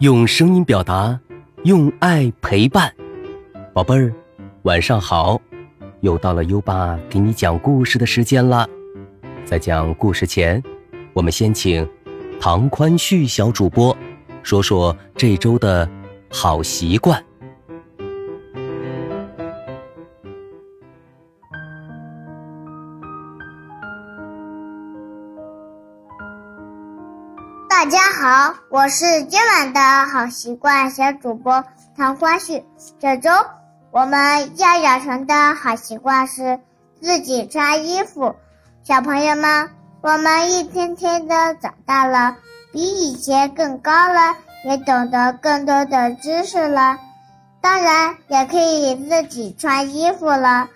用声音表达，用爱陪伴，宝贝儿，晚上好！又到了优爸给你讲故事的时间了。在讲故事前，我们先请唐宽旭小主播说说这周的好习惯。大家好，我是今晚的好习惯小主播唐欢旭。这周我们要养成的好习惯是自己穿衣服。小朋友们，我们一天天的长大了，比以前更高了，也懂得更多的知识了，当然也可以自己穿衣服了。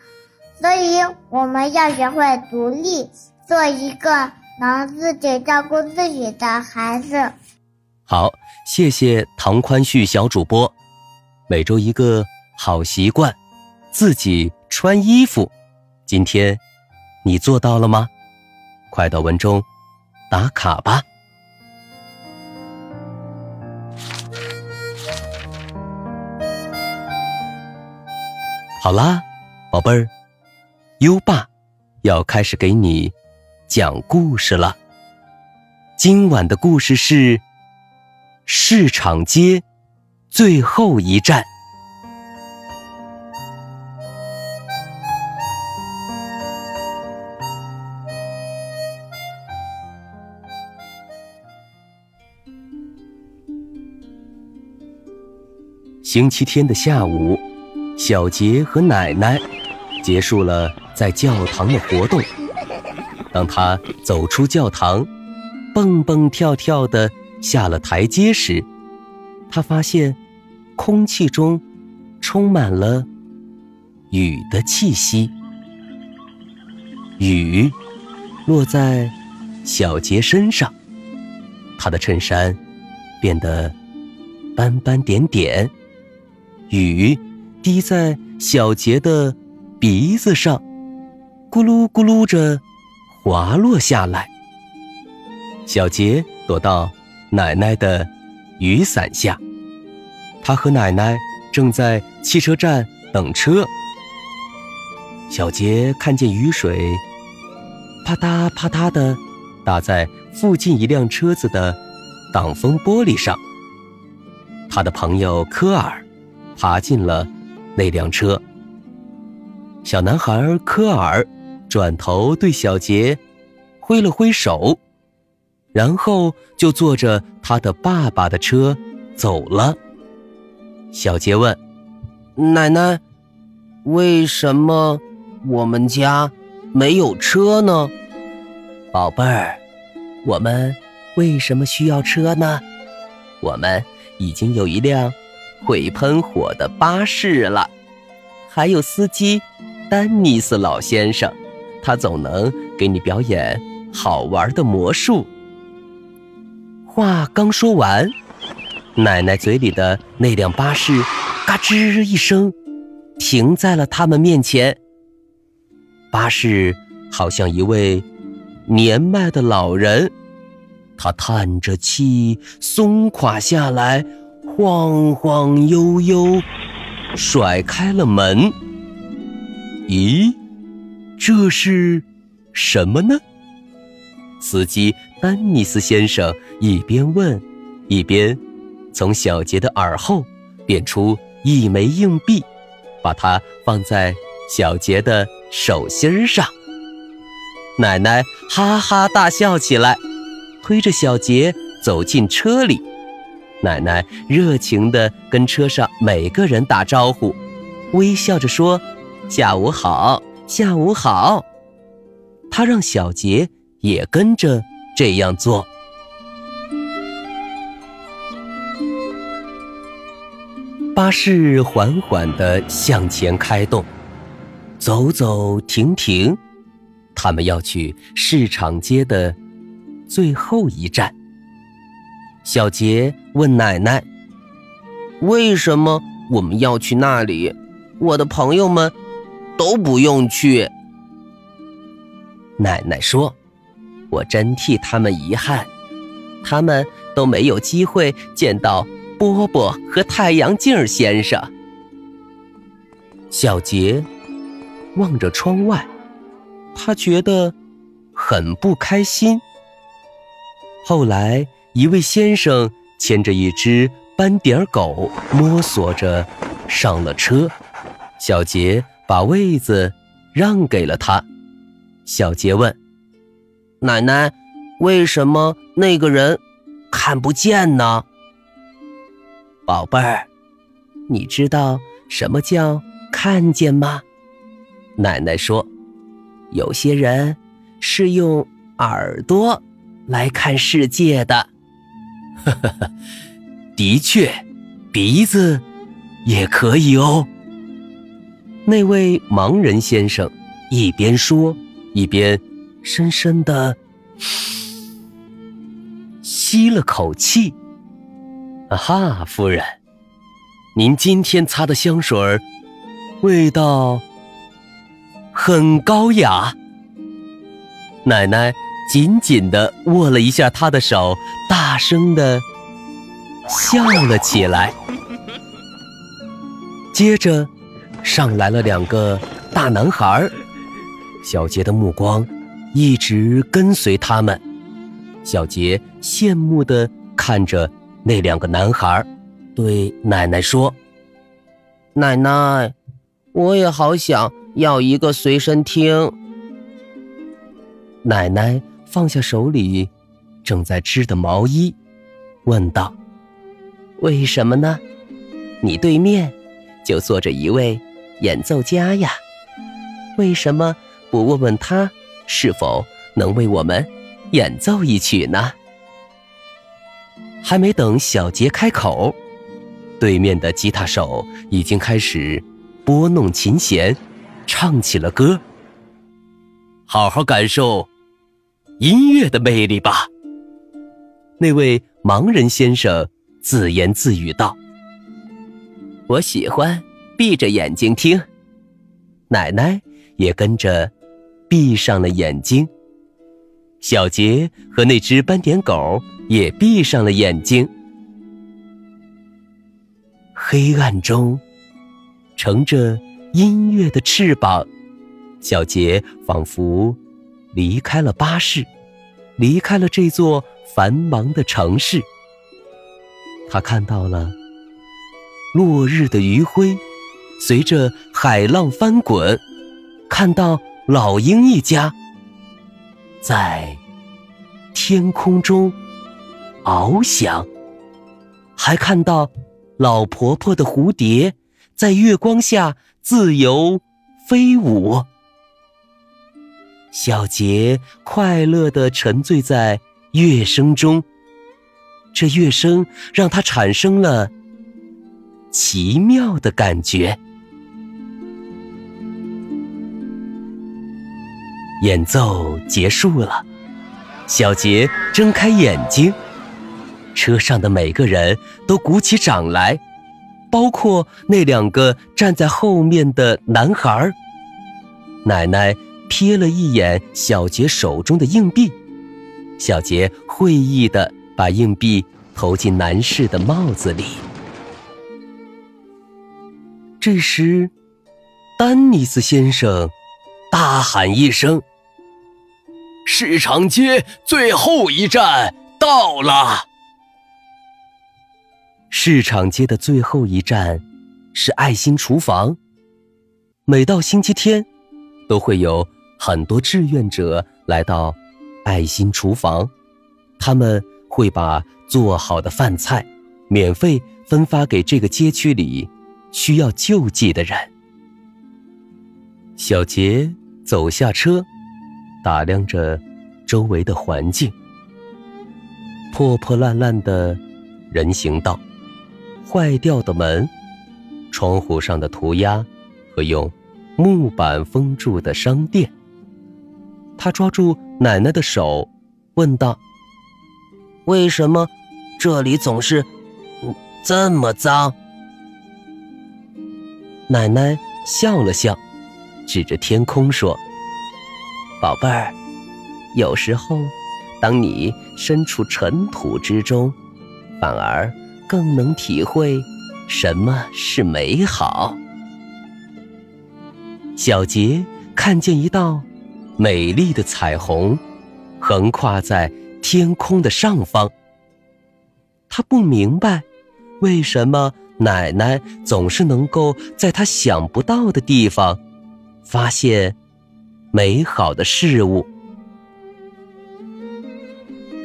所以我们要学会独立，做一个。能自己照顾自己的孩子。好，谢谢唐宽旭小主播。每周一个好习惯，自己穿衣服。今天你做到了吗？快到文中打卡吧。好啦，宝贝儿，优爸要开始给你。讲故事了。今晚的故事是市场街最后一站。星期天的下午，小杰和奶奶结束了在教堂的活动。当他走出教堂，蹦蹦跳跳的下了台阶时，他发现空气中充满了雨的气息。雨落在小杰身上，他的衬衫变得斑斑点点。雨滴在小杰的鼻子上，咕噜咕噜着。滑落下来，小杰躲到奶奶的雨伞下。他和奶奶正在汽车站等车。小杰看见雨水啪嗒啪嗒的打在附近一辆车子的挡风玻璃上。他的朋友科尔爬进了那辆车。小男孩科尔。转头对小杰挥了挥手，然后就坐着他的爸爸的车走了。小杰问：“奶奶，为什么我们家没有车呢？”“宝贝儿，我们为什么需要车呢？我们已经有一辆会喷火的巴士了，还有司机丹尼斯老先生。”他总能给你表演好玩的魔术。话刚说完，奶奶嘴里的那辆巴士嘎吱一声停在了他们面前。巴士好像一位年迈的老人，他叹着气，松垮下来，晃晃悠悠，甩开了门。咦？这是什么呢？司机丹尼斯先生一边问，一边从小杰的耳后变出一枚硬币，把它放在小杰的手心上。奶奶哈哈大笑起来，推着小杰走进车里。奶奶热情地跟车上每个人打招呼，微笑着说：“下午好。”下午好，他让小杰也跟着这样做。巴士缓缓地向前开动，走走停停，他们要去市场街的最后一站。小杰问奶奶：“为什么我们要去那里？我的朋友们。”都不用去。奶奶说：“我真替他们遗憾，他们都没有机会见到波波和太阳镜先生。小杰望着窗外，他觉得很不开心。后来，一位先生牵着一只斑点狗，摸索着上了车。小杰把位子让给了他。小杰问：“奶奶，为什么那个人看不见呢？”宝贝儿，你知道什么叫看见吗？奶奶说，有些人是用耳朵来看世界的。的确，鼻子也可以哦。那位盲人先生一边说，一边深深的吸了口气。啊哈，夫人，您今天擦的香水味道很高雅。奶奶紧紧的握了一下他的手，大声的笑了起来。接着，上来了两个大男孩小杰的目光一直跟随他们。小杰羡慕的看着。那两个男孩对奶奶说：“奶奶，我也好想要一个随身听。”奶奶放下手里正在织的毛衣，问道：“为什么呢？你对面就坐着一位演奏家呀，为什么不问问他是否能为我们演奏一曲呢？”还没等小杰开口，对面的吉他手已经开始拨弄琴弦，唱起了歌。好好感受音乐的魅力吧。那位盲人先生自言自语道：“我喜欢闭着眼睛听。”奶奶也跟着闭上了眼睛。小杰和那只斑点狗。也闭上了眼睛。黑暗中，乘着音乐的翅膀，小杰仿佛离开了巴士，离开了这座繁忙的城市。他看到了落日的余晖，随着海浪翻滚，看到老鹰一家在天空中。翱翔，还看到老婆婆的蝴蝶在月光下自由飞舞。小杰快乐的沉醉在乐声中，这乐声让他产生了奇妙的感觉。演奏结束了，小杰睁开眼睛。车上的每个人都鼓起掌来，包括那两个站在后面的男孩。奶奶瞥了一眼小杰手中的硬币，小杰会意的把硬币投进男士的帽子里。这时，丹尼斯先生大喊一声：“市场街最后一站到了！”市场街的最后一站是爱心厨房。每到星期天，都会有很多志愿者来到爱心厨房，他们会把做好的饭菜免费分发给这个街区里需要救济的人。小杰走下车，打量着周围的环境，破破烂烂的人行道。坏掉的门，窗户上的涂鸦，和用木板封住的商店。他抓住奶奶的手，问道：“为什么这里总是这么脏？”奶奶笑了笑，指着天空说：“宝贝儿，有时候，当你身处尘土之中，反而……”更能体会什么是美好。小杰看见一道美丽的彩虹，横跨在天空的上方。他不明白，为什么奶奶总是能够在他想不到的地方发现美好的事物。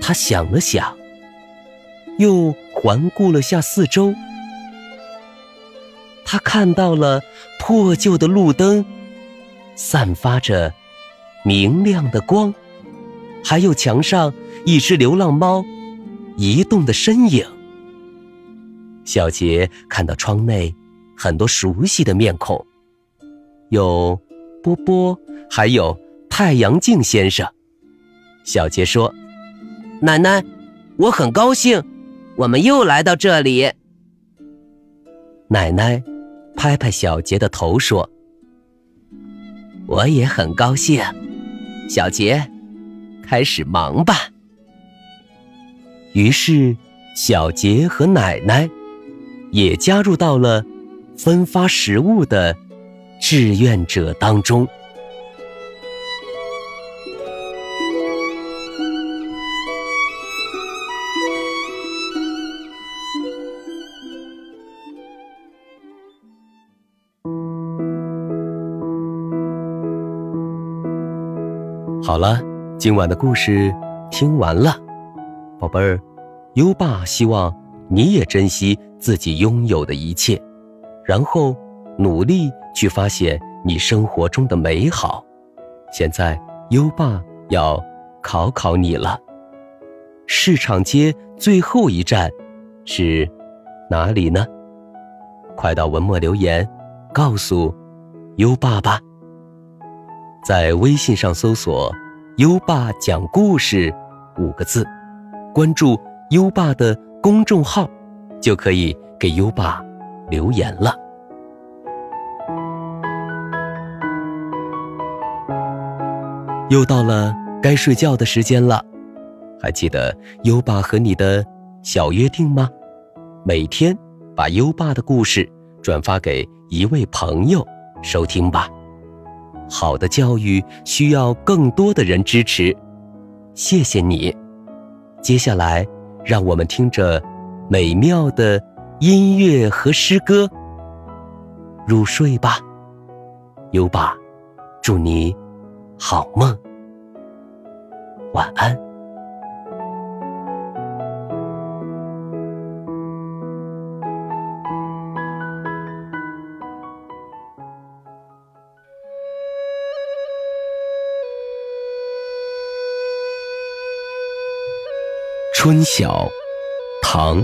他想了想，又环顾了下四周，他看到了破旧的路灯。散发着明亮的光，还有墙上一只流浪猫移动的身影。小杰看到窗内很多熟悉的面孔，有波波，还有太阳镜先生。小杰说：“奶奶，我很高兴，我们又来到这里。”奶奶拍拍小杰的头说。我也很高兴，小杰，开始忙吧。于是，小杰和奶奶也加入到了分发食物的志愿者当中。好了，今晚的故事听完了，宝贝儿，优爸希望你也珍惜自己拥有的一切，然后努力去发现你生活中的美好。现在，优爸要考考你了，市场街最后一站是哪里呢？快到文末留言告诉优爸吧。在微信上搜索“优爸讲故事”五个字，关注优爸的公众号，就可以给优爸留言了。又到了该睡觉的时间了，还记得优爸和你的小约定吗？每天把优爸的故事转发给一位朋友收听吧。好的教育需要更多的人支持，谢谢你。接下来，让我们听着美妙的音乐和诗歌入睡吧。优爸，祝你好梦，晚安。春晓，唐，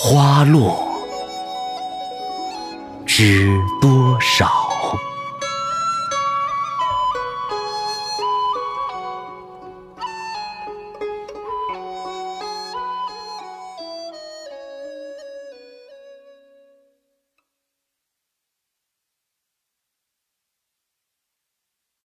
花落知多少。